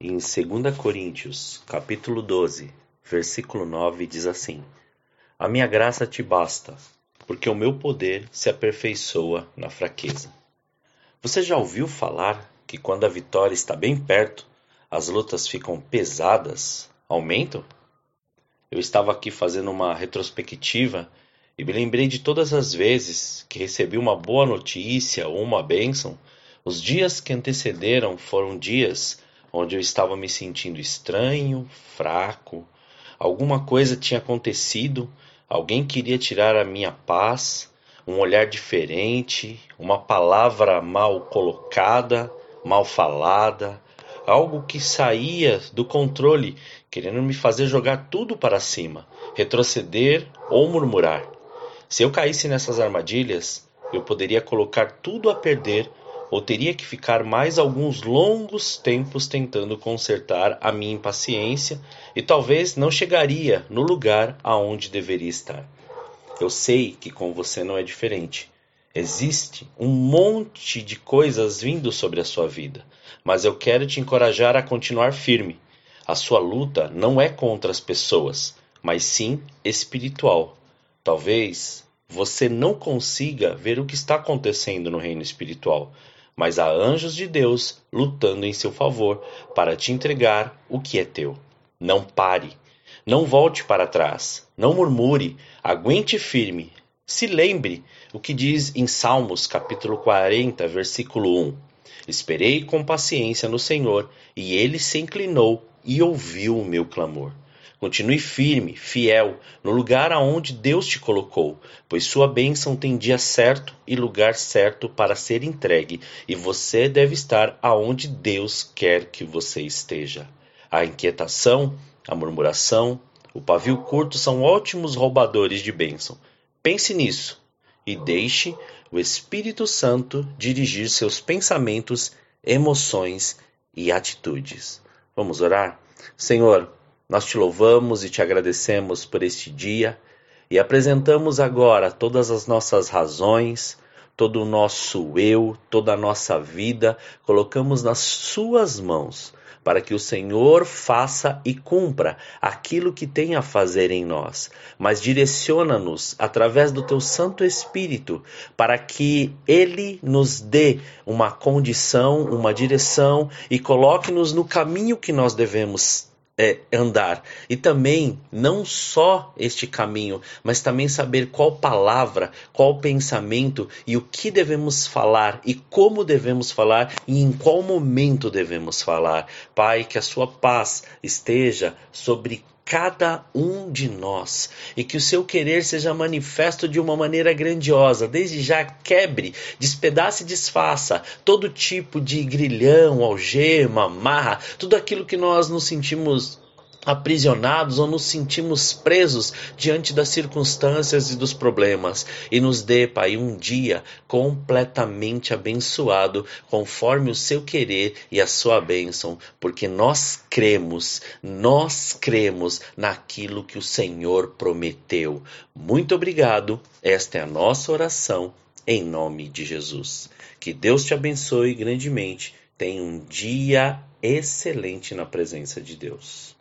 Em 2 Coríntios, capítulo 12, versículo 9, diz assim: A minha graça te basta, porque o meu poder se aperfeiçoa na fraqueza. Você já ouviu falar que quando a vitória está bem perto, as lutas ficam pesadas, aumentam? Eu estava aqui fazendo uma retrospectiva e me lembrei de todas as vezes que recebi uma boa notícia ou uma bênção. Os dias que antecederam foram dias onde eu estava me sentindo estranho, fraco. Alguma coisa tinha acontecido, alguém queria tirar a minha paz, um olhar diferente, uma palavra mal colocada, mal falada, algo que saía do controle, querendo me fazer jogar tudo para cima, retroceder ou murmurar. Se eu caísse nessas armadilhas, eu poderia colocar tudo a perder ou teria que ficar mais alguns longos tempos tentando consertar a minha impaciência e talvez não chegaria no lugar aonde deveria estar. Eu sei que com você não é diferente. Existe um monte de coisas vindo sobre a sua vida, mas eu quero te encorajar a continuar firme. A sua luta não é contra as pessoas, mas sim espiritual. Talvez você não consiga ver o que está acontecendo no reino espiritual, mas há anjos de Deus lutando em seu favor para te entregar o que é teu. Não pare, não volte para trás, não murmure, aguente firme. Se lembre o que diz em Salmos capítulo 40, versículo 1. Esperei com paciência no Senhor, e ele se inclinou e ouviu o meu clamor. Continue firme, fiel, no lugar aonde Deus te colocou, pois sua bênção tem dia certo e lugar certo para ser entregue, e você deve estar aonde Deus quer que você esteja. A inquietação, a murmuração, o pavio curto são ótimos roubadores de bênção. Pense nisso e deixe o Espírito Santo dirigir seus pensamentos, emoções e atitudes. Vamos orar? Senhor, nós te louvamos e te agradecemos por este dia e apresentamos agora todas as nossas razões, todo o nosso eu, toda a nossa vida, colocamos nas Suas mãos, para que o Senhor faça e cumpra aquilo que tem a fazer em nós. Mas direciona-nos através do Teu Santo Espírito, para que Ele nos dê uma condição, uma direção e coloque-nos no caminho que nós devemos é, andar. E também, não só este caminho, mas também saber qual palavra, qual pensamento e o que devemos falar e como devemos falar e em qual momento devemos falar. Pai, que a sua paz esteja sobre cada um de nós e que o seu querer seja manifesto de uma maneira grandiosa. Desde já quebre, despedace e desfaça todo tipo de grilhão, algema, amarra, tudo aquilo que nós nos sentimos aprisionados ou nos sentimos presos diante das circunstâncias e dos problemas. E nos dê, Pai, um dia completamente abençoado, conforme o seu querer e a sua bênção, porque nós cremos, nós cremos naquilo que o Senhor prometeu. Muito obrigado. Esta é a nossa oração em nome de Jesus. Que Deus te abençoe grandemente. Tenha um dia excelente na presença de Deus.